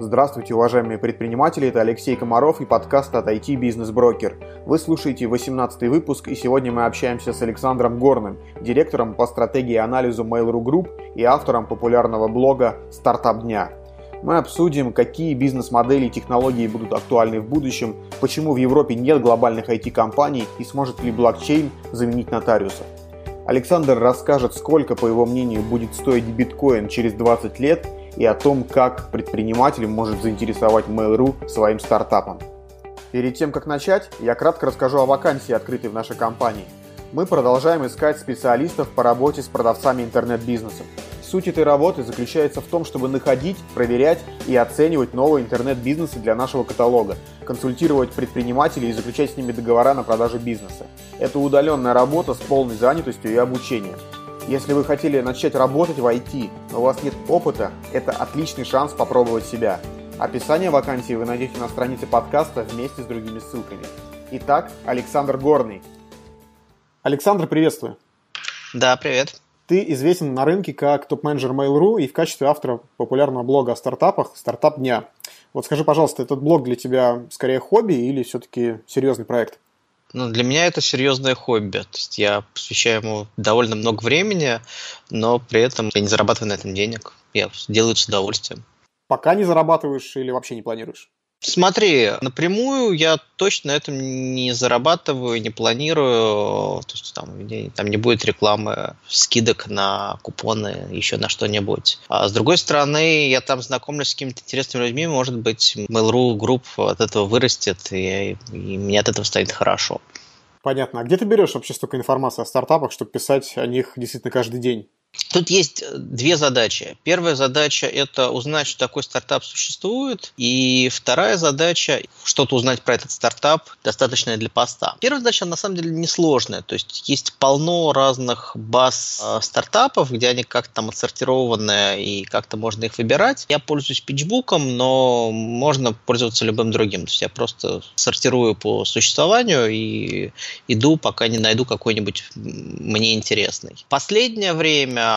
Здравствуйте, уважаемые предприниматели, это Алексей Комаров и подкаст от IT Business Broker. Вы слушаете 18 выпуск, и сегодня мы общаемся с Александром Горным, директором по стратегии и анализу Mail.ru Group и автором популярного блога «Стартап дня». Мы обсудим, какие бизнес-модели и технологии будут актуальны в будущем, почему в Европе нет глобальных IT-компаний и сможет ли блокчейн заменить нотариуса. Александр расскажет, сколько, по его мнению, будет стоить биткоин через 20 лет – и о том, как предприниматель может заинтересовать Mail.ru своим стартапом. Перед тем, как начать, я кратко расскажу о вакансии, открытой в нашей компании. Мы продолжаем искать специалистов по работе с продавцами интернет-бизнеса. Суть этой работы заключается в том, чтобы находить, проверять и оценивать новые интернет-бизнесы для нашего каталога, консультировать предпринимателей и заключать с ними договора на продажу бизнеса. Это удаленная работа с полной занятостью и обучением. Если вы хотели начать работать в IT, но у вас нет опыта, это отличный шанс попробовать себя. Описание вакансии вы найдете на странице подкаста вместе с другими ссылками. Итак, Александр Горный. Александр, приветствую. Да, привет. Ты известен на рынке как топ-менеджер Mail.ru и в качестве автора популярного блога о стартапах «Стартап дня». Вот скажи, пожалуйста, этот блог для тебя скорее хобби или все-таки серьезный проект? Ну, для меня это серьезное хобби. То есть я посвящаю ему довольно много времени, но при этом я не зарабатываю на этом денег. Я делаю это с удовольствием. Пока не зарабатываешь или вообще не планируешь? Смотри, напрямую я точно на этом не зарабатываю, не планирую. То есть там, там не будет рекламы, скидок на купоны, еще на что-нибудь. А с другой стороны, я там знакомлюсь с какими-то интересными людьми, может быть, Mail.ru групп от этого вырастет, и, и мне от этого станет хорошо. Понятно. А где ты берешь вообще столько информации о стартапах, чтобы писать о них действительно каждый день? Тут есть э, две задачи. Первая задача – это узнать, что такой стартап существует. И вторая задача – что-то узнать про этот стартап, достаточное для поста. Первая задача, на самом деле, несложная. То есть есть полно разных баз э, стартапов, где они как-то там отсортированы и как-то можно их выбирать. Я пользуюсь питчбуком, но можно пользоваться любым другим. То есть я просто сортирую по существованию и иду, пока не найду какой-нибудь мне интересный. Последнее время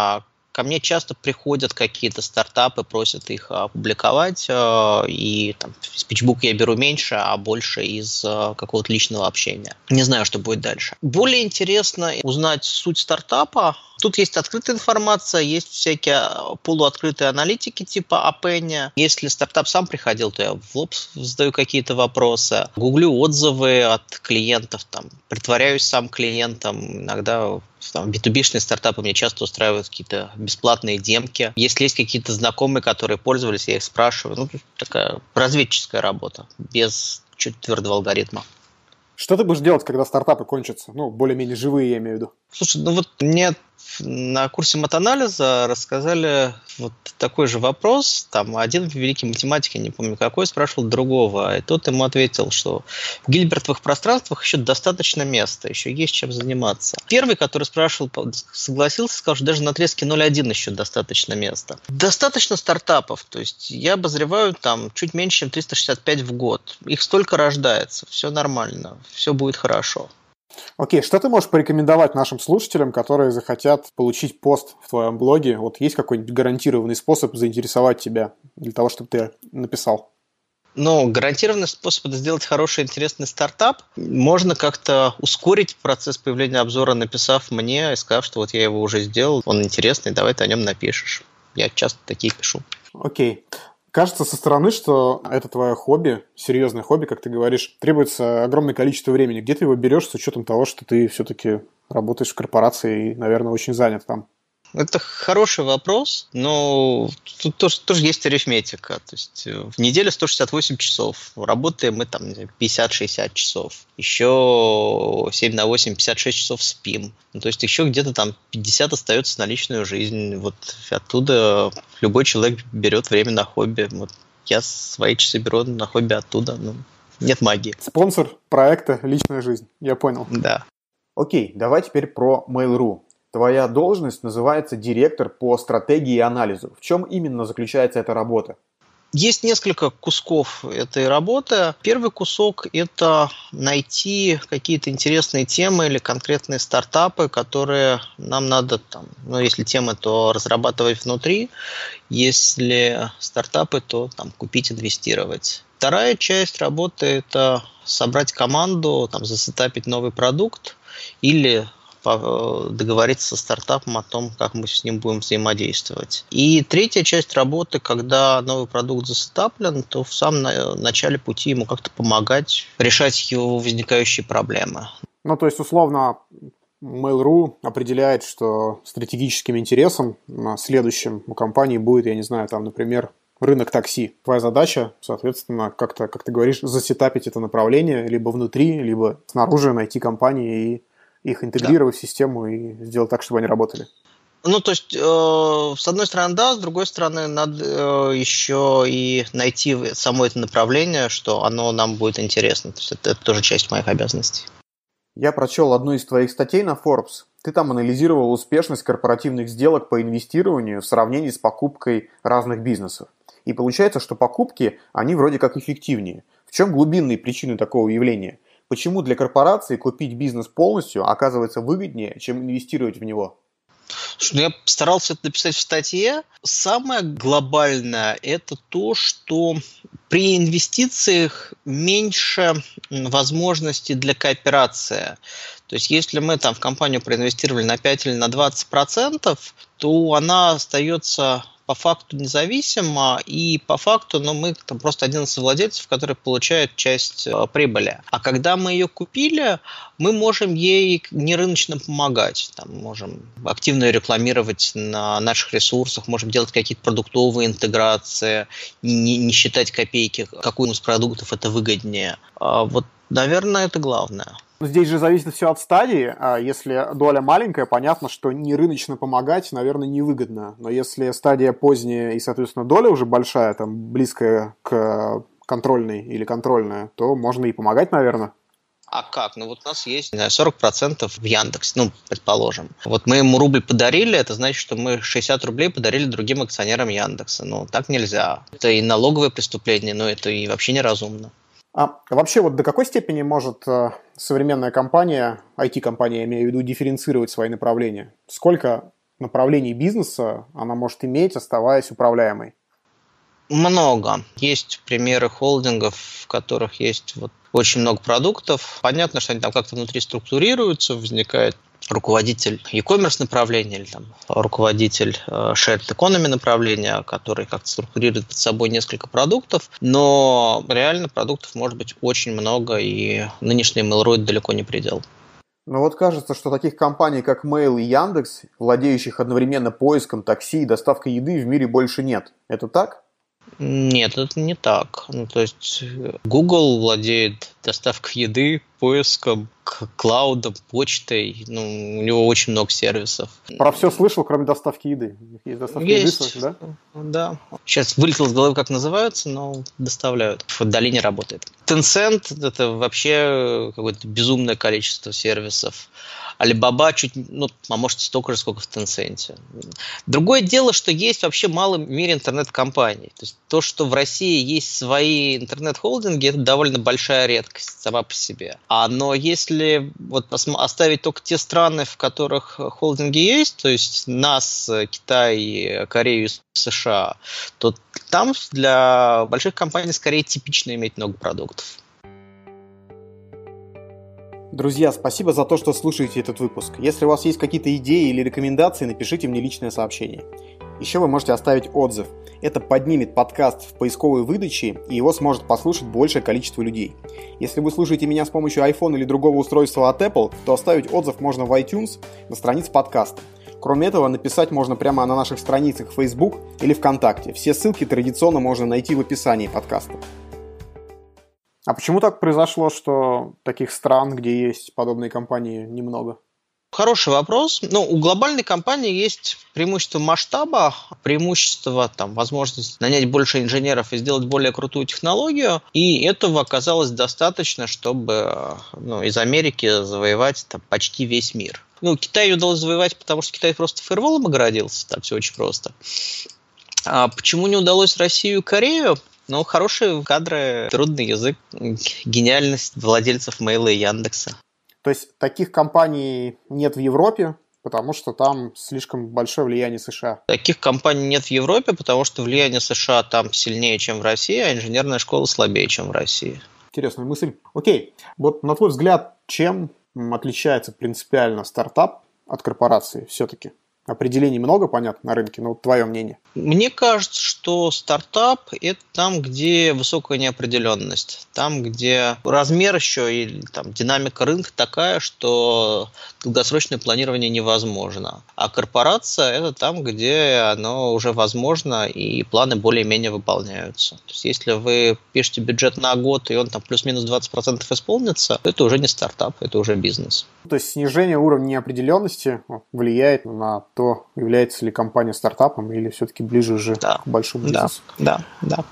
ко мне часто приходят какие-то стартапы, просят их опубликовать, э, и там, PitchBook я беру меньше, а больше из э, какого-то личного общения. Не знаю, что будет дальше. Более интересно узнать суть стартапа, Тут есть открытая информация, есть всякие полуоткрытые аналитики типа Апенни. Если стартап сам приходил, то я в лоб задаю какие-то вопросы. Гуглю отзывы от клиентов, там, притворяюсь сам клиентом. Иногда там, B2B-шные стартапы мне часто устраивают какие-то бесплатные демки. Если есть какие-то знакомые, которые пользовались, я их спрашиваю. Ну, такая разведческая работа, без чуть твердого алгоритма. Что ты будешь делать, когда стартапы кончатся? Ну, более-менее живые, я имею в виду. Слушай, ну вот мне на курсе матанализа рассказали вот такой же вопрос. Там один великий математик, я не помню какой, спрашивал другого, и тот ему ответил, что в гильбертовых пространствах еще достаточно места, еще есть чем заниматься. Первый, который спрашивал, согласился, сказал, что даже на отрезке 0.1 еще достаточно места. Достаточно стартапов, то есть я обозреваю там чуть меньше, чем 365 в год. Их столько рождается, все нормально, все будет хорошо. Окей, что ты можешь порекомендовать нашим слушателям, которые захотят получить пост в твоем блоге? Вот есть какой-нибудь гарантированный способ заинтересовать тебя для того, чтобы ты написал? Ну, гарантированный способ это сделать хороший, интересный стартап. Можно как-то ускорить процесс появления обзора, написав мне и сказав, что вот я его уже сделал, он интересный, давай ты о нем напишешь. Я часто такие пишу. Окей. Кажется со стороны, что это твое хобби, серьезное хобби, как ты говоришь, требуется огромное количество времени. Где ты его берешь с учетом того, что ты все-таки работаешь в корпорации и, наверное, очень занят там? Это хороший вопрос, но тут тоже, тоже есть арифметика. То есть э, в неделю 168 часов, работаем мы там 50-60 часов. Еще 7 на 8, 56 часов спим. Ну, то есть еще где-то там 50 остается на личную жизнь. Вот оттуда любой человек берет время на хобби. Вот я свои часы беру на хобби оттуда. Ну, нет магии. Спонсор проекта «Личная жизнь». Я понял. Да. Окей, давай теперь про Mail.ru. Твоя должность называется директор по стратегии и анализу. В чем именно заключается эта работа? Есть несколько кусков этой работы. Первый кусок – это найти какие-то интересные темы или конкретные стартапы, которые нам надо, там, ну, если темы, то разрабатывать внутри, если стартапы, то там, купить, инвестировать. Вторая часть работы – это собрать команду, там, засетапить новый продукт или договориться со стартапом о том, как мы с ним будем взаимодействовать. И третья часть работы, когда новый продукт засетаплен, то в самом начале пути ему как-то помогать решать его возникающие проблемы. Ну, то есть, условно, Mail.ru определяет, что стратегическим интересом следующим у компании будет, я не знаю, там, например, рынок такси. Твоя задача, соответственно, как-то, как ты говоришь, засетапить это направление либо внутри, либо снаружи найти компании и их интегрировать да. в систему и сделать так, чтобы они работали. Ну, то есть, э, с одной стороны, да, с другой стороны, надо э, еще и найти само это направление, что оно нам будет интересно. То есть, это, это тоже часть моих обязанностей. Я прочел одну из твоих статей на Forbes. Ты там анализировал успешность корпоративных сделок по инвестированию в сравнении с покупкой разных бизнесов. И получается, что покупки, они вроде как эффективнее. В чем глубинные причины такого явления – Почему для корпорации купить бизнес полностью оказывается выгоднее, чем инвестировать в него? Ну, я старался это написать в статье. Самое глобальное – это то, что при инвестициях меньше возможностей для кооперации. То есть если мы там в компанию проинвестировали на 5 или на 20 процентов, то она остается по факту независимо, и по факту ну, мы там просто один из владельцев, который получает часть э, прибыли. А когда мы ее купили, мы можем ей не рыночно помогать. Там, можем активно ее рекламировать на наших ресурсах, можем делать какие-то продуктовые интеграции, не, не считать копейки, какой из продуктов это выгоднее. А вот, наверное, это главное. Здесь же зависит все от стадии. А если доля маленькая, понятно, что не рыночно помогать, наверное, невыгодно. Но если стадия поздняя и, соответственно, доля уже большая, там, близкая к контрольной или контрольная, то можно и помогать, наверное. А как? Ну вот у нас есть, не знаю, 40% в Яндекс, ну, предположим. Вот мы ему рубль подарили, это значит, что мы 60 рублей подарили другим акционерам Яндекса. Ну, так нельзя. Это и налоговое преступление, но это и вообще неразумно. А вообще вот до какой степени может э, современная компания, IT-компания, я имею в виду, дифференцировать свои направления? Сколько направлений бизнеса она может иметь, оставаясь управляемой? Много. Есть примеры холдингов, в которых есть вот очень много продуктов. Понятно, что они там как-то внутри структурируются, возникает руководитель e-commerce направления или там руководитель э, shared economy направления, который как-то структурирует под собой несколько продуктов, но реально продуктов может быть очень много, и нынешний Mail.ru далеко не предел. Но вот кажется, что таких компаний, как Mail и Яндекс, владеющих одновременно поиском, такси и доставкой еды в мире больше нет. Это так? Нет, это не так. Ну, то есть Google владеет доставкой еды, поиском, клаудом, почтой. Ну, у него очень много сервисов. Про все слышал, кроме доставки еды. Есть доставка Есть. еды, да? Да. Сейчас вылетел из головы, как называются, но доставляют. В долине работает. Tencent – это вообще какое-то безумное количество сервисов. Alibaba чуть, ну, а может, столько же, сколько в Tencent. Другое дело, что есть вообще мало в мире интернет-компаний. То есть то, что в России есть свои интернет-холдинги, это довольно большая редкость сама по себе. А, но если вот оставить только те страны, в которых холдинги есть, то есть нас, Китай, Корею, США, то там для больших компаний скорее типично иметь много продуктов. Друзья, спасибо за то, что слушаете этот выпуск. Если у вас есть какие-то идеи или рекомендации, напишите мне личное сообщение. Еще вы можете оставить отзыв. Это поднимет подкаст в поисковой выдаче, и его сможет послушать большее количество людей. Если вы слушаете меня с помощью iPhone или другого устройства от Apple, то оставить отзыв можно в iTunes на странице подкаста. Кроме этого, написать можно прямо на наших страницах Facebook или ВКонтакте. Все ссылки традиционно можно найти в описании подкаста. А почему так произошло, что таких стран, где есть подобные компании, немного? Хороший вопрос. Ну, у глобальной компании есть преимущество масштаба, преимущество, там, возможность нанять больше инженеров и сделать более крутую технологию, и этого оказалось достаточно, чтобы ну, из Америки завоевать там, почти весь мир. Ну, Китай удалось завоевать, потому что Китай просто фаерволом огородился, там все очень просто. А почему не удалось Россию и Корею? Ну, хорошие кадры, трудный язык, гениальность владельцев Мейла и Яндекса. То есть таких компаний нет в Европе, потому что там слишком большое влияние США. Таких компаний нет в Европе, потому что влияние США там сильнее, чем в России, а инженерная школа слабее, чем в России. Интересная мысль. Окей, вот на твой взгляд, чем отличается принципиально стартап от корпорации все-таки? Определений много, понятно, на рынке, но вот твое мнение. Мне кажется, что стартап – это там, где высокая неопределенность, там, где размер еще и там, динамика рынка такая, что долгосрочное планирование невозможно. А корпорация – это там, где оно уже возможно, и планы более-менее выполняются. То есть, если вы пишете бюджет на год, и он там плюс-минус 20% исполнится, то это уже не стартап, это уже бизнес. То есть, снижение уровня неопределенности влияет на то, является ли компания стартапом или все-таки ближе уже да. к большому бизнесу. Да, да, да.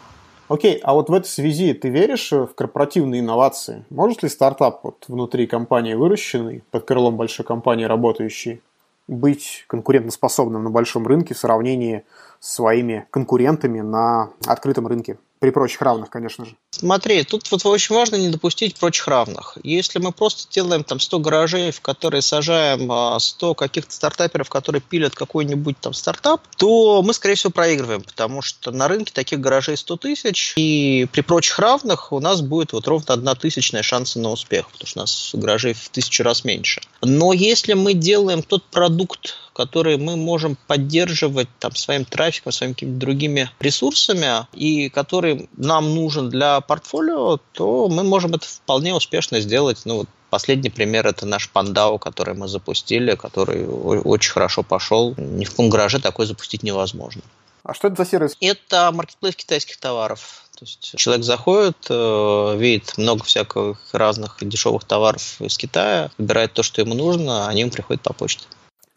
Окей, а вот в этой связи ты веришь в корпоративные инновации? Может ли стартап вот внутри компании выращенный, под крылом большой компании работающий, быть конкурентоспособным на большом рынке в сравнении с своими конкурентами на открытом рынке? При прочих равных, конечно же. Смотри, тут вот очень важно не допустить прочих равных. Если мы просто делаем там 100 гаражей, в которые сажаем 100 а, каких-то стартаперов, которые пилят какой-нибудь там стартап, то мы, скорее всего, проигрываем, потому что на рынке таких гаражей 100 тысяч, и при прочих равных у нас будет вот ровно одна тысячная шанса на успех, потому что у нас гаражей в тысячу раз меньше. Но если мы делаем тот продукт, который мы можем поддерживать там, своим трафиком, своими какими-то другими ресурсами, и который нам нужен для портфолио, то мы можем это вполне успешно сделать. Ну, вот Последний пример это наш Пандау, который мы запустили, который очень хорошо пошел. Ни в каком гараже такой запустить невозможно. А что это за сервис? Это маркетплейс китайских товаров. То есть человек заходит, э, видит много всяких разных дешевых товаров из Китая, выбирает то, что ему нужно, а они ему приходят по почте.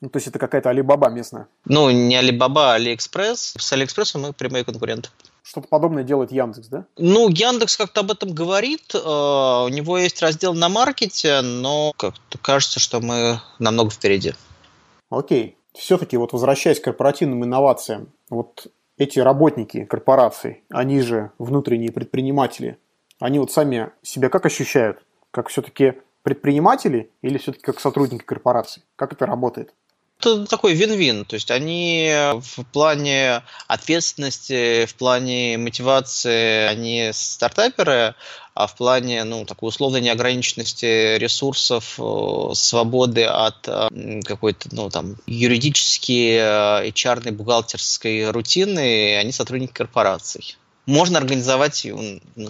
Ну, то есть это какая-то Алибаба местная? Ну, не Алибаба, а Алиэкспресс. С Алиэкспрессом мы прямые конкуренты. Что-то подобное делает Яндекс, да? Ну, Яндекс как-то об этом говорит. Э, у него есть раздел на маркете, но как-то кажется, что мы намного впереди. Окей. Все-таки вот возвращаясь к корпоративным инновациям, вот эти работники корпораций, они же внутренние предприниматели, они вот сами себя как ощущают? Как все-таки предприниматели или все-таки как сотрудники корпораций? Как это работает? Такой вин-вин. То есть они в плане ответственности, в плане мотивации, они стартаперы, а в плане, ну, такой условной неограниченности ресурсов, э, свободы от э, какой-то, ну, там, юридически, HR, э, бухгалтерской рутины, они сотрудники корпораций. Можно организовать,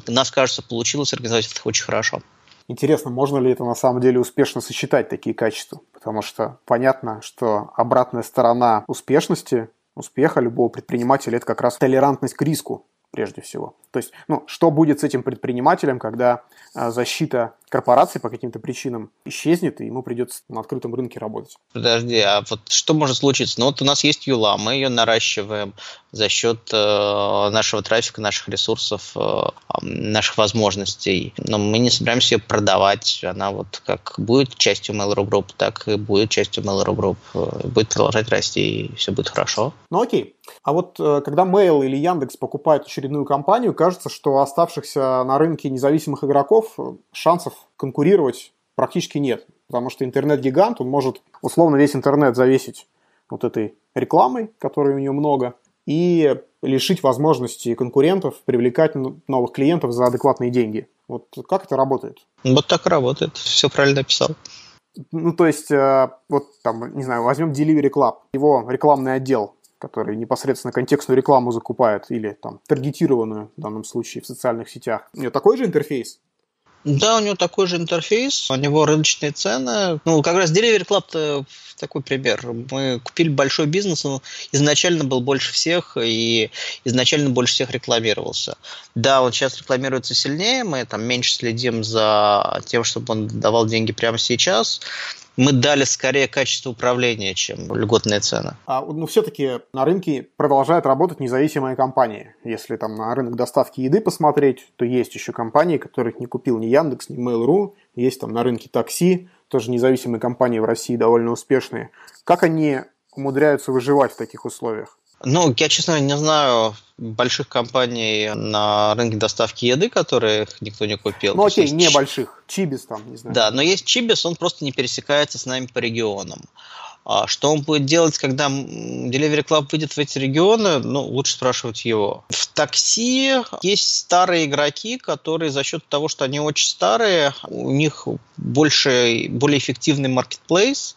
нас кажется, получилось организовать это очень хорошо. Интересно, можно ли это на самом деле успешно сочетать такие качества? Потому что понятно, что обратная сторона успешности, успеха любого предпринимателя – это как раз толерантность к риску прежде всего. То есть, ну, что будет с этим предпринимателем, когда а, защита корпорации по каким-то причинам исчезнет, и ему придется на открытом рынке работать. Подожди, а вот что может случиться? Ну вот у нас есть Юла, мы ее наращиваем за счет э, нашего трафика, наших ресурсов, э, наших возможностей. Но мы не собираемся ее продавать. Она вот как будет частью Mail.ru Group, так и будет частью Mail.ru Group. Э, будет продолжать расти, и все будет хорошо. Ну окей. А вот э, когда Mail или Яндекс покупают очередную компанию, кажется, что оставшихся на рынке независимых игроков э, шансов конкурировать практически нет. Потому что интернет-гигант, он может условно весь интернет завесить вот этой рекламой, которой у нее много, и лишить возможности конкурентов привлекать новых клиентов за адекватные деньги. Вот как это работает? Вот так работает. Все правильно описал. Ну, то есть, э, вот там, не знаю, возьмем Delivery Club, его рекламный отдел, который непосредственно контекстную рекламу закупает или там таргетированную в данном случае в социальных сетях. У него такой же интерфейс? Да, у него такой же интерфейс, у него рыночные цены. Ну, как раз Delivery Club такой пример. Мы купили большой бизнес, он изначально был больше всех и изначально больше всех рекламировался. Да, он сейчас рекламируется сильнее, мы там меньше следим за тем, чтобы он давал деньги прямо сейчас, мы дали скорее качество управления, чем льготные цены. А, ну, все-таки на рынке продолжают работать независимые компании. Если там на рынок доставки еды посмотреть, то есть еще компании, которых не купил ни Яндекс, ни Mail.ru. Есть там на рынке такси, тоже независимые компании в России довольно успешные. Как они умудряются выживать в таких условиях? Ну, я, честно, не знаю больших компаний на рынке доставки еды, которые никто не купил. Ну, окей, небольших. Чибис там, не знаю. Да, но есть Чибис, он просто не пересекается с нами по регионам. А что он будет делать, когда Delivery Club выйдет в эти регионы, ну, лучше спрашивать его. В такси есть старые игроки, которые за счет того, что они очень старые, у них больше, более эффективный маркетплейс,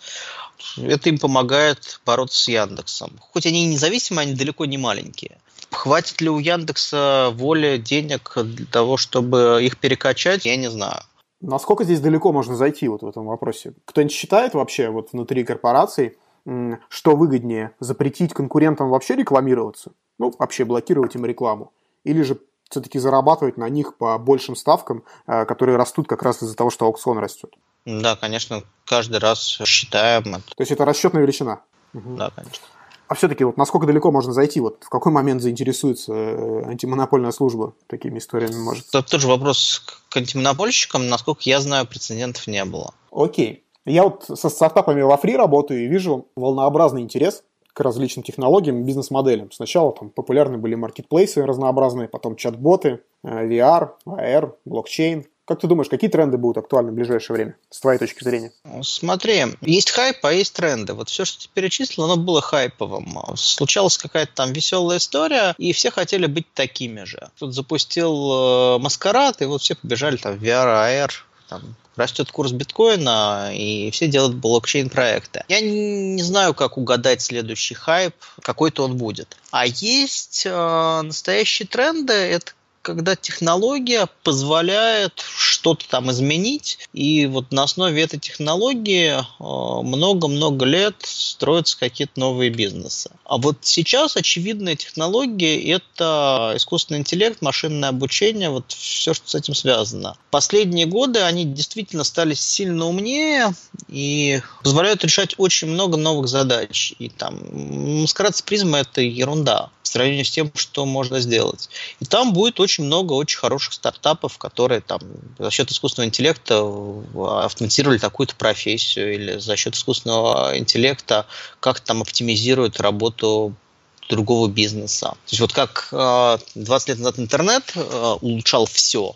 это им помогает бороться с Яндексом. Хоть они и независимые, они далеко не маленькие. Хватит ли у Яндекса воли, денег для того, чтобы их перекачать, я не знаю. Насколько здесь далеко можно зайти вот в этом вопросе? Кто-нибудь считает вообще вот внутри корпораций, что выгоднее, запретить конкурентам вообще рекламироваться? Ну, вообще блокировать им рекламу? Или же все-таки зарабатывать на них по большим ставкам, э, которые растут как раз из-за того, что аукцион растет? Да, конечно, каждый раз считаем это. То есть это расчетная величина? Да, конечно. А все-таки вот насколько далеко можно зайти? Вот в какой момент заинтересуется э, антимонопольная служба такими историями может? Это тоже вопрос к антимонопольщикам. Насколько я знаю, прецедентов не было. Окей. Я вот со стартапами во фри работаю и вижу волнообразный интерес к различным технологиям и бизнес-моделям. Сначала там популярны были маркетплейсы разнообразные, потом чат-боты, э, VR, AR, блокчейн. Как ты думаешь, какие тренды будут актуальны в ближайшее время, с твоей точки зрения? Смотри, есть хайп, а есть тренды. Вот все, что ты перечислил, оно было хайповым. Случалась какая-то там веселая история, и все хотели быть такими же. Тут запустил э, маскарад, и вот все побежали там в VR, AR, там, растет курс биткоина, и все делают блокчейн-проекты. Я не знаю, как угадать следующий хайп, какой-то он будет. А есть э, настоящие тренды, это когда технология позволяет что-то там изменить, и вот на основе этой технологии э, много-много лет строятся какие-то новые бизнесы. А вот сейчас очевидная технология – это искусственный интеллект, машинное обучение, вот все, что с этим связано. Последние годы они действительно стали сильно умнее и позволяют решать очень много новых задач. И там маскарад с призмой – это ерунда в сравнении с тем, что можно сделать. И там будет очень много очень хороших стартапов, которые там за счет искусственного интеллекта автоматизировали такую-то профессию или за счет искусственного интеллекта как там оптимизируют работу другого бизнеса. То есть вот как 20 лет назад интернет э, улучшал все,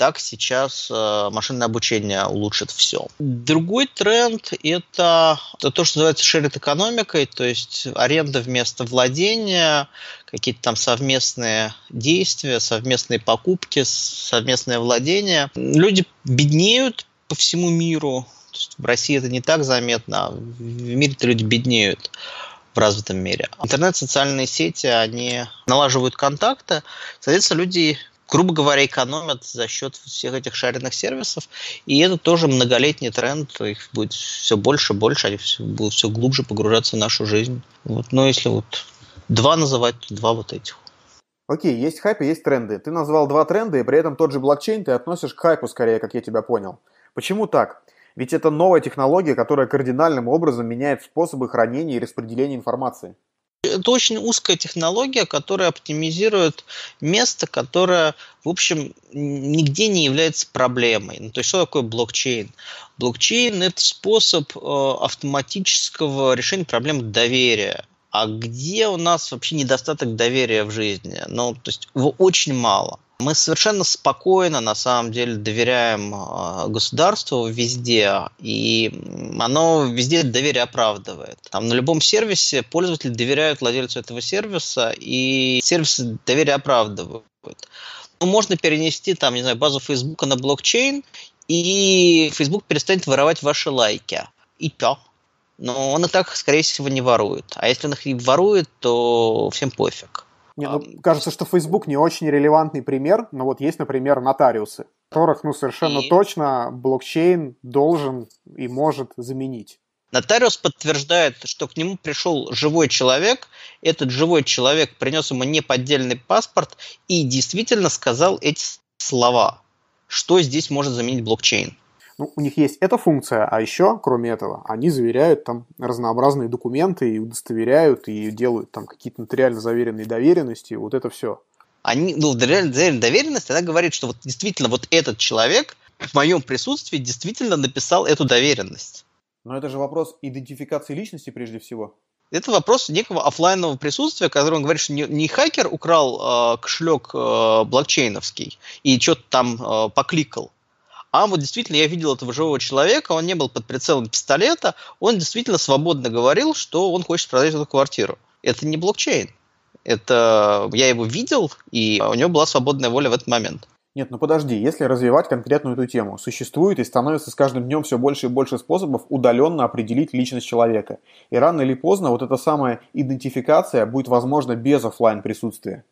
так сейчас э, машинное обучение улучшит все. Другой тренд – это, это то, что называется shared экономикой, то есть аренда вместо владения, какие-то там совместные действия, совместные покупки, совместное владение. Люди беднеют по всему миру. В России это не так заметно, а в мире люди беднеют в развитом мире. Интернет, социальные сети, они налаживают контакты, соответственно, люди грубо говоря, экономят за счет всех этих шаренных сервисов. И это тоже многолетний тренд. Их будет все больше и больше, они все, будут все глубже погружаться в нашу жизнь. Вот, но если вот два называть, то два вот этих. Окей, есть хайп и есть тренды. Ты назвал два тренда, и при этом тот же блокчейн ты относишь к хайпу скорее, как я тебя понял. Почему так? Ведь это новая технология, которая кардинальным образом меняет способы хранения и распределения информации. Это очень узкая технология, которая оптимизирует место, которое, в общем, нигде не является проблемой. Ну, то есть, что такое блокчейн? Блокчейн – это способ э, автоматического решения проблем доверия. А где у нас вообще недостаток доверия в жизни? Ну, то есть его очень мало. Мы совершенно спокойно, на самом деле, доверяем а, государству везде, и оно везде доверие оправдывает. Там на любом сервисе пользователи доверяют владельцу этого сервиса, и сервисы доверие оправдывают. Ну, можно перенести, там, не знаю, базу Facebook на блокчейн, и Facebook перестанет воровать ваши лайки. И то. Но он и так, скорее всего, не ворует. А если он их и ворует, то всем пофиг. Не, ну, кажется, что Facebook не очень релевантный пример, но вот есть, например, нотариусы, которых, ну, совершенно и... точно блокчейн должен и может заменить. Нотариус подтверждает, что к нему пришел живой человек, этот живой человек принес ему неподдельный паспорт и действительно сказал эти слова. Что здесь может заменить блокчейн? Ну, у них есть эта функция, а еще, кроме этого, они заверяют там разнообразные документы и удостоверяют, и делают там какие-то нотариально заверенные доверенности, вот это все. Они, ну, заверенная доверенность, она говорит, что вот действительно вот этот человек в моем присутствии действительно написал эту доверенность. Но это же вопрос идентификации личности прежде всего. Это вопрос некого офлайнового присутствия, который он говорит, что не, не хакер украл э, кошелек э, блокчейновский и что-то там э, покликал, а вот действительно я видел этого живого человека, он не был под прицелом пистолета, он действительно свободно говорил, что он хочет продать эту квартиру. Это не блокчейн. Это я его видел, и у него была свободная воля в этот момент. Нет, ну подожди, если развивать конкретную эту тему, существует и становится с каждым днем все больше и больше способов удаленно определить личность человека. И рано или поздно вот эта самая идентификация будет возможна без офлайн присутствия.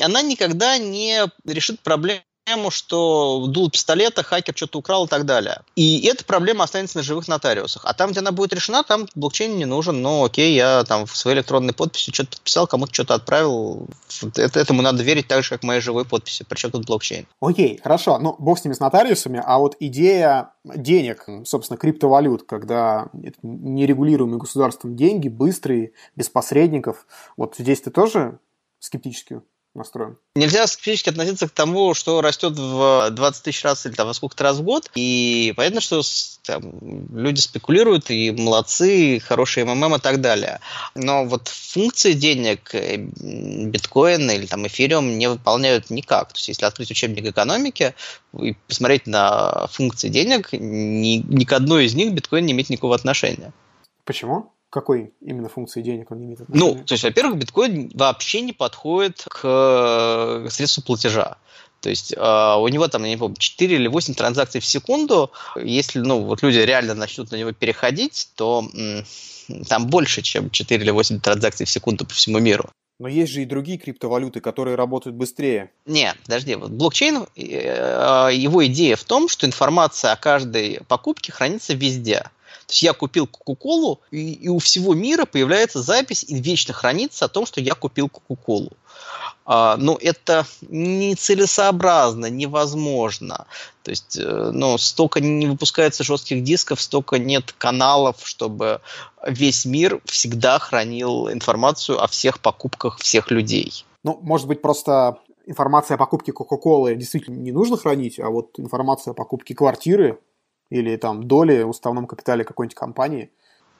Она никогда не решит проблему проблему, что дул пистолета, хакер что-то украл и так далее. И эта проблема останется на живых нотариусах. А там, где она будет решена, там блокчейн не нужен. Ну, окей, я там в своей электронной подписи что-то подписал, кому-то что-то отправил. Это, этому надо верить так же, как моей живой подписи. Причем тут блокчейн. Окей, хорошо. Ну, бог с ними, с нотариусами. А вот идея денег, собственно, криптовалют, когда нерегулируемые государством деньги, быстрые, без посредников, вот здесь ты тоже скептически настроен. Нельзя скептически относиться к тому, что растет в 20 тысяч раз или там, во сколько-то раз в год. И понятно, что там, люди спекулируют, и молодцы, и хорошие МММ и так далее. Но вот функции денег э, биткоин или там эфириум не выполняют никак. То есть если открыть учебник экономики и посмотреть на функции денег, ни, ни к одной из них биткоин не имеет никакого отношения. Почему? Какой именно функции денег он имеет отношение? Ну, то есть, во-первых, биткоин вообще не подходит к э, средству платежа. То есть э, у него там, я не помню, 4 или 8 транзакций в секунду. Если ну, вот люди реально начнут на него переходить, то м- там больше, чем 4 или 8 транзакций в секунду по всему миру. Но есть же и другие криптовалюты, которые работают быстрее. Нет, подожди. Вот блокчейн, э, его идея в том, что информация о каждой покупке хранится везде. То есть я купил Кока-Колу, и, и у всего мира появляется запись и вечно хранится о том, что я купил Кока-Колу. А, но это нецелесообразно, невозможно. То есть, ну, столько не выпускается жестких дисков, столько нет каналов, чтобы весь мир всегда хранил информацию о всех покупках всех людей. Ну, может быть, просто информация о покупке Кока-Колы действительно не нужно хранить, а вот информация о покупке квартиры или там доли в уставном капитале какой-нибудь компании.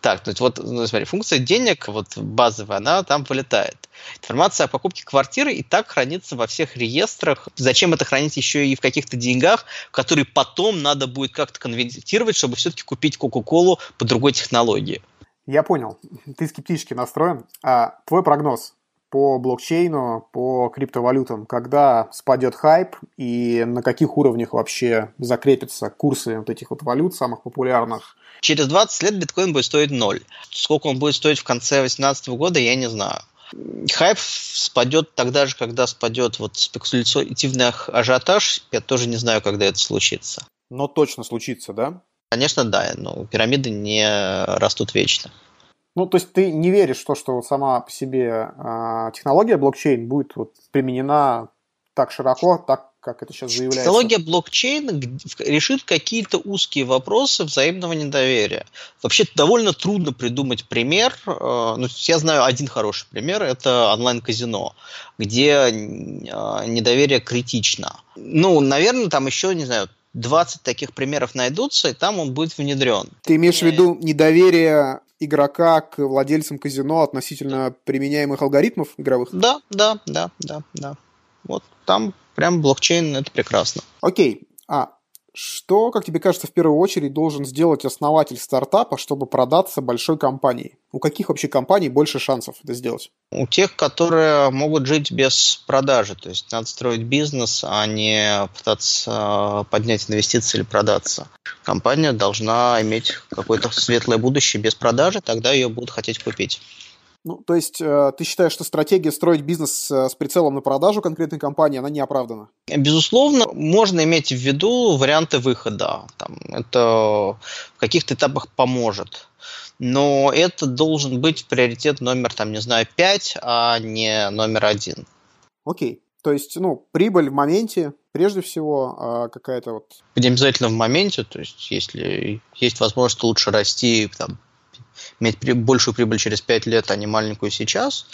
Так, то есть вот, ну, смотри, функция денег, вот базовая, она там вылетает. Информация о покупке квартиры и так хранится во всех реестрах. Зачем это хранить еще и в каких-то деньгах, которые потом надо будет как-то конвертировать, чтобы все-таки купить Кока-Колу по другой технологии? Я понял. Ты скептически настроен. А твой прогноз по блокчейну, по криптовалютам, когда спадет хайп и на каких уровнях вообще закрепятся курсы вот этих вот валют самых популярных? Через 20 лет биткоин будет стоить ноль. Сколько он будет стоить в конце 2018 года, я не знаю. Хайп спадет тогда же, когда спадет вот спекулятивный ажиотаж. Я тоже не знаю, когда это случится. Но точно случится, да? Конечно, да. Но пирамиды не растут вечно. Ну, то есть ты не веришь в то, что сама по себе э, технология блокчейн будет вот, применена так широко, так как это сейчас заявляется? Технология блокчейна решит какие-то узкие вопросы взаимного недоверия. Вообще довольно трудно придумать пример. Э, ну, я знаю один хороший пример, это онлайн-казино, где э, недоверие критично. Ну, наверное, там еще, не знаю, 20 таких примеров найдутся, и там он будет внедрен. Ты имеешь в виду недоверие игрока к владельцам казино относительно применяемых алгоритмов игровых? Да, да, да, да, да. Вот там прям блокчейн это прекрасно. Окей. А что, как тебе кажется, в первую очередь должен сделать основатель стартапа, чтобы продаться большой компании? У каких вообще компаний больше шансов это сделать? У тех, которые могут жить без продажи. То есть надо строить бизнес, а не пытаться поднять инвестиции или продаться. Компания должна иметь какое-то светлое будущее без продажи, тогда ее будут хотеть купить. Ну, то есть э, ты считаешь, что стратегия строить бизнес э, с прицелом на продажу конкретной компании, она не оправдана? Безусловно, можно иметь в виду варианты выхода. Там, это в каких-то этапах поможет. Но это должен быть приоритет номер, там, не знаю, 5, а не номер один. Окей. То есть, ну, прибыль в моменте, прежде всего, а какая-то вот... Не обязательно в моменте, то есть, если есть возможность лучше расти, там, иметь большую прибыль через 5 лет, а не маленькую сейчас,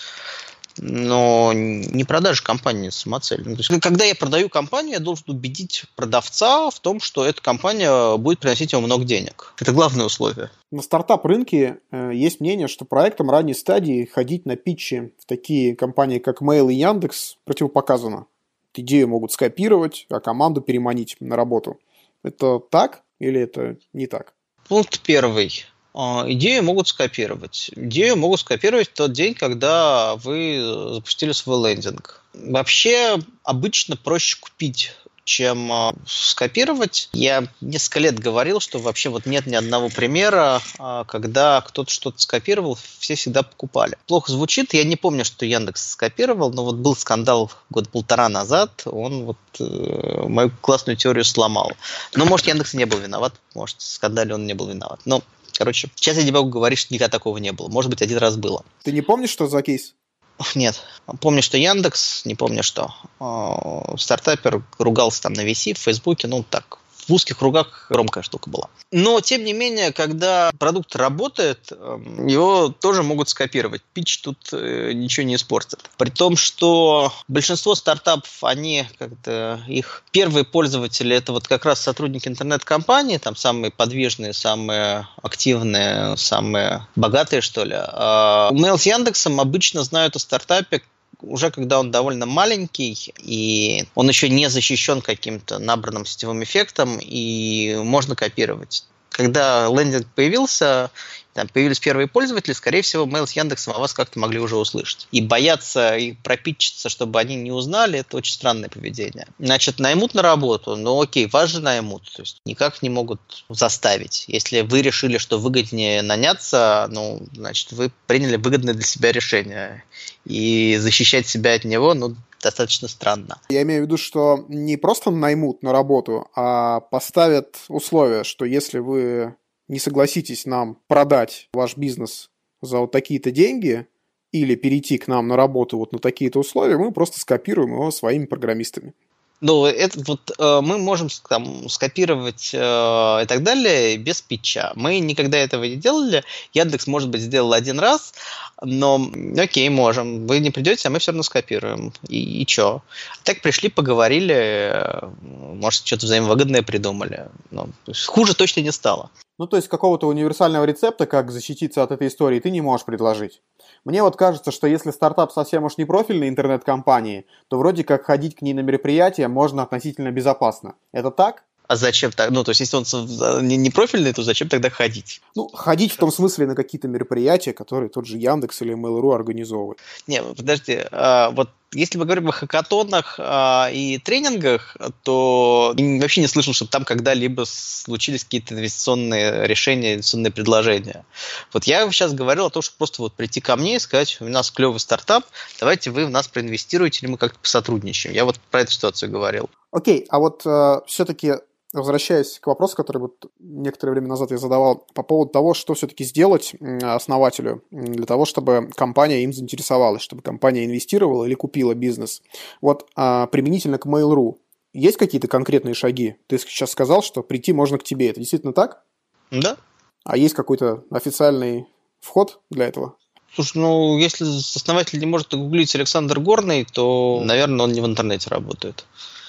но не продажа компании самоцель. Ну, то есть, когда я продаю компанию, я должен убедить продавца в том, что эта компания будет приносить ему много денег. Это главное условие. На стартап-рынке э, есть мнение, что проектам ранней стадии ходить на питчи в такие компании, как Mail и Яндекс, противопоказано. Идею могут скопировать, а команду переманить на работу. Это так или это не так? Пункт первый. А, идею могут скопировать. Идею могут скопировать в тот день, когда вы запустили свой лендинг. Вообще, обычно проще купить чем э, скопировать. Я несколько лет говорил, что вообще вот нет ни одного примера, э, когда кто-то что-то скопировал, все всегда покупали. Плохо звучит, я не помню, что Яндекс скопировал, но вот был скандал год полтора назад, он вот э, мою классную теорию сломал. Но может Яндекс не был виноват, может в скандале он не был виноват. Но Короче, сейчас я не могу говорить, что никогда такого не было. Может быть, один раз было. Ты не помнишь, что за кейс? Нет. Помню, что Яндекс, не помню что. А, стартапер ругался там на VC, в Фейсбуке, ну так, в узких кругах громкая штука была. Но, тем не менее, когда продукт работает, эм, его тоже могут скопировать. Пич тут э, ничего не испортит. При том, что большинство стартапов, они как-то, их первые пользователи, это вот как раз сотрудники интернет-компании, там самые подвижные, самые активные, самые богатые, что ли. А Mail с Яндексом обычно знают о стартапе уже когда он довольно маленький, и он еще не защищен каким-то набранным сетевым эффектом, и можно копировать. Когда лендинг появился, там появились первые пользователи, скорее всего, Mail с Яндексом о вас как-то могли уже услышать. И бояться и пропитчиться, чтобы они не узнали, это очень странное поведение. Значит, наймут на работу, ну окей, вас же наймут, то есть никак не могут заставить. Если вы решили, что выгоднее наняться, ну, значит, вы приняли выгодное для себя решение. И защищать себя от него, ну, достаточно странно. Я имею в виду, что не просто наймут на работу, а поставят условия, что если вы не согласитесь нам продать ваш бизнес за вот такие-то деньги или перейти к нам на работу вот на такие-то условия, мы просто скопируем его своими программистами. Ну, это вот э, мы можем там скопировать э, и так далее без питча. Мы никогда этого не делали. Яндекс, может быть, сделал один раз, но окей, можем. Вы не придете, а мы все равно скопируем. И, и чё? Так пришли, поговорили, э, может, что-то взаимовыгодное придумали. Но, хуже точно не стало. Ну, то есть какого-то универсального рецепта, как защититься от этой истории, ты не можешь предложить. Мне вот кажется, что если стартап совсем уж не профильной интернет-компании, то вроде как ходить к ней на мероприятия можно относительно безопасно. Это так? А зачем так? Ну, то есть, если он не, не профильный, то зачем тогда ходить? Ну, ходить в том смысле на какие-то мероприятия, которые тот же Яндекс или Mail.ru организовывают. Не, подожди, а, вот если мы говорим о хакатонах а, и тренингах, то вообще не слышал, что там когда-либо случились какие-то инвестиционные решения, инвестиционные предложения. Вот я сейчас говорил о том, что просто вот прийти ко мне и сказать, у нас клевый стартап, давайте вы в нас проинвестируете, или мы как-то посотрудничаем. Я вот про эту ситуацию говорил. Окей, а вот э, все-таки возвращаясь к вопросу, который вот некоторое время назад я задавал по поводу того, что все-таки сделать основателю для того, чтобы компания им заинтересовалась, чтобы компания инвестировала или купила бизнес. Вот а, применительно к Mail.ru есть какие-то конкретные шаги? Ты сейчас сказал, что прийти можно к тебе. Это действительно так? Да. А есть какой-то официальный вход для этого? Слушай, ну, если основатель не может гуглить Александр Горный, то, наверное, он не в интернете работает.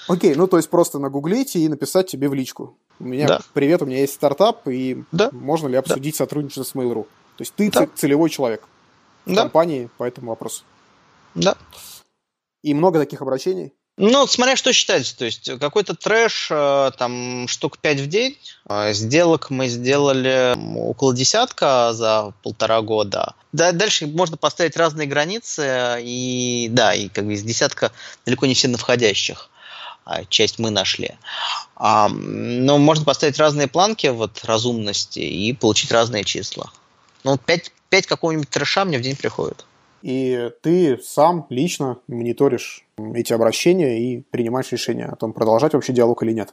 Окей, ну то есть просто нагуглить и написать тебе в личку. У меня да. привет, у меня есть стартап, и да. можно ли обсудить да. сотрудничество с Mail.ru? То есть ты да. целевой человек в да. компании по этому вопросу. Да. И много таких обращений? Ну, смотря что считать, то есть какой-то трэш, э, там, штук 5 в день. Э, сделок мы сделали около десятка за полтора года. Да, дальше можно поставить разные границы, и да, и как бы из десятка далеко не все на входящих. А часть мы нашли. А, но можно поставить разные планки вот, разумности и получить разные числа. Ну, 5, 5 какого-нибудь трэша мне в день приходит. И ты сам лично мониторишь эти обращения и принимаешь решение о том, продолжать вообще диалог или нет.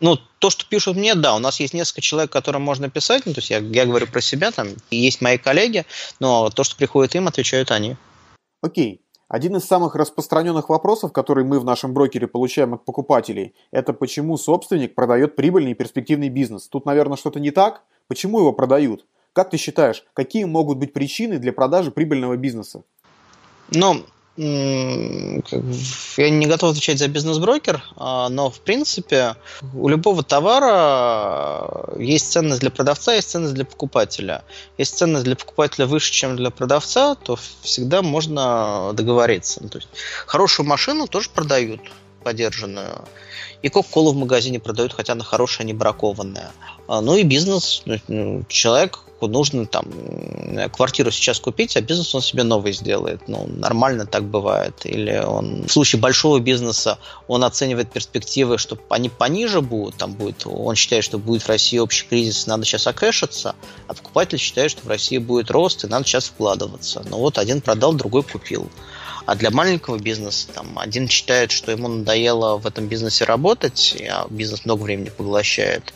Ну, то, что пишут мне, да, у нас есть несколько человек, которым можно писать, ну, то есть я, я говорю про себя, там есть мои коллеги, но то, что приходит им, отвечают они. Окей. Один из самых распространенных вопросов, который мы в нашем брокере получаем от покупателей, это почему собственник продает прибыльный и перспективный бизнес. Тут, наверное, что-то не так. Почему его продают? Как ты считаешь, какие могут быть причины для продажи прибыльного бизнеса? Ну, я не готов отвечать за бизнес-брокер, а, но в принципе у любого товара есть ценность для продавца, есть ценность для покупателя. Если ценность для покупателя выше, чем для продавца, то всегда можно договориться. Ну, то есть хорошую машину тоже продают подержанную. И Кока-Колу в магазине продают, хотя она хорошая, не бракованная. А, ну и бизнес. Ну, человек нужно там квартиру сейчас купить, а бизнес он себе новый сделает. Ну, нормально так бывает. Или он в случае большого бизнеса он оценивает перспективы, что они пониже будут, там будет, он считает, что будет в России общий кризис, надо сейчас окэшиться, а покупатель считает, что в России будет рост, и надо сейчас вкладываться. Ну вот один продал, другой купил. А для маленького бизнеса там один считает, что ему надоело в этом бизнесе работать, а бизнес много времени поглощает,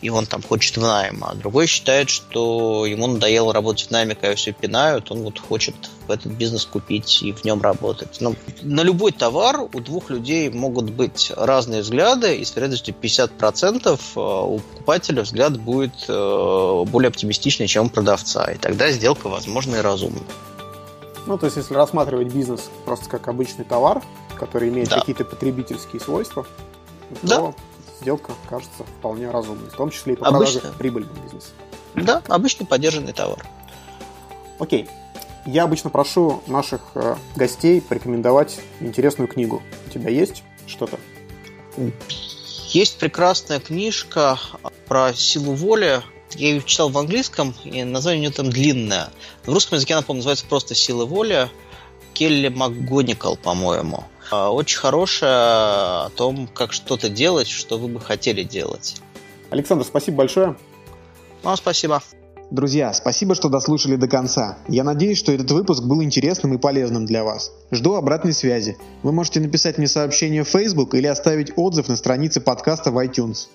и он там хочет в найм, а другой считает, что ему надоело работать в найме, когда все пинают, он вот хочет в этот бизнес купить и в нем работать. Но ну, на любой товар у двух людей могут быть разные взгляды, и с вероятностью 50% э, у покупателя взгляд будет э, более оптимистичный, чем у продавца, и тогда сделка возможна и разумна. Ну, то есть, если рассматривать бизнес просто как обычный товар, который имеет да. какие-то потребительские свойства, да. то сделка кажется вполне разумной, в том числе и по Обычно... продаже прибыльного бизнеса. Да, обычный поддержанный товар. Окей. Я обычно прошу наших э, гостей порекомендовать интересную книгу. У тебя есть что-то? Есть прекрасная книжка про силу воли я ее читал в английском, и название у нее там длинное. В русском языке она, по-моему, называется просто «Сила воли». Келли МакГоникал, по-моему. А, очень хорошая о том, как что-то делать, что вы бы хотели делать. Александр, спасибо большое. Вам спасибо. Друзья, спасибо, что дослушали до конца. Я надеюсь, что этот выпуск был интересным и полезным для вас. Жду обратной связи. Вы можете написать мне сообщение в Facebook или оставить отзыв на странице подкаста в iTunes.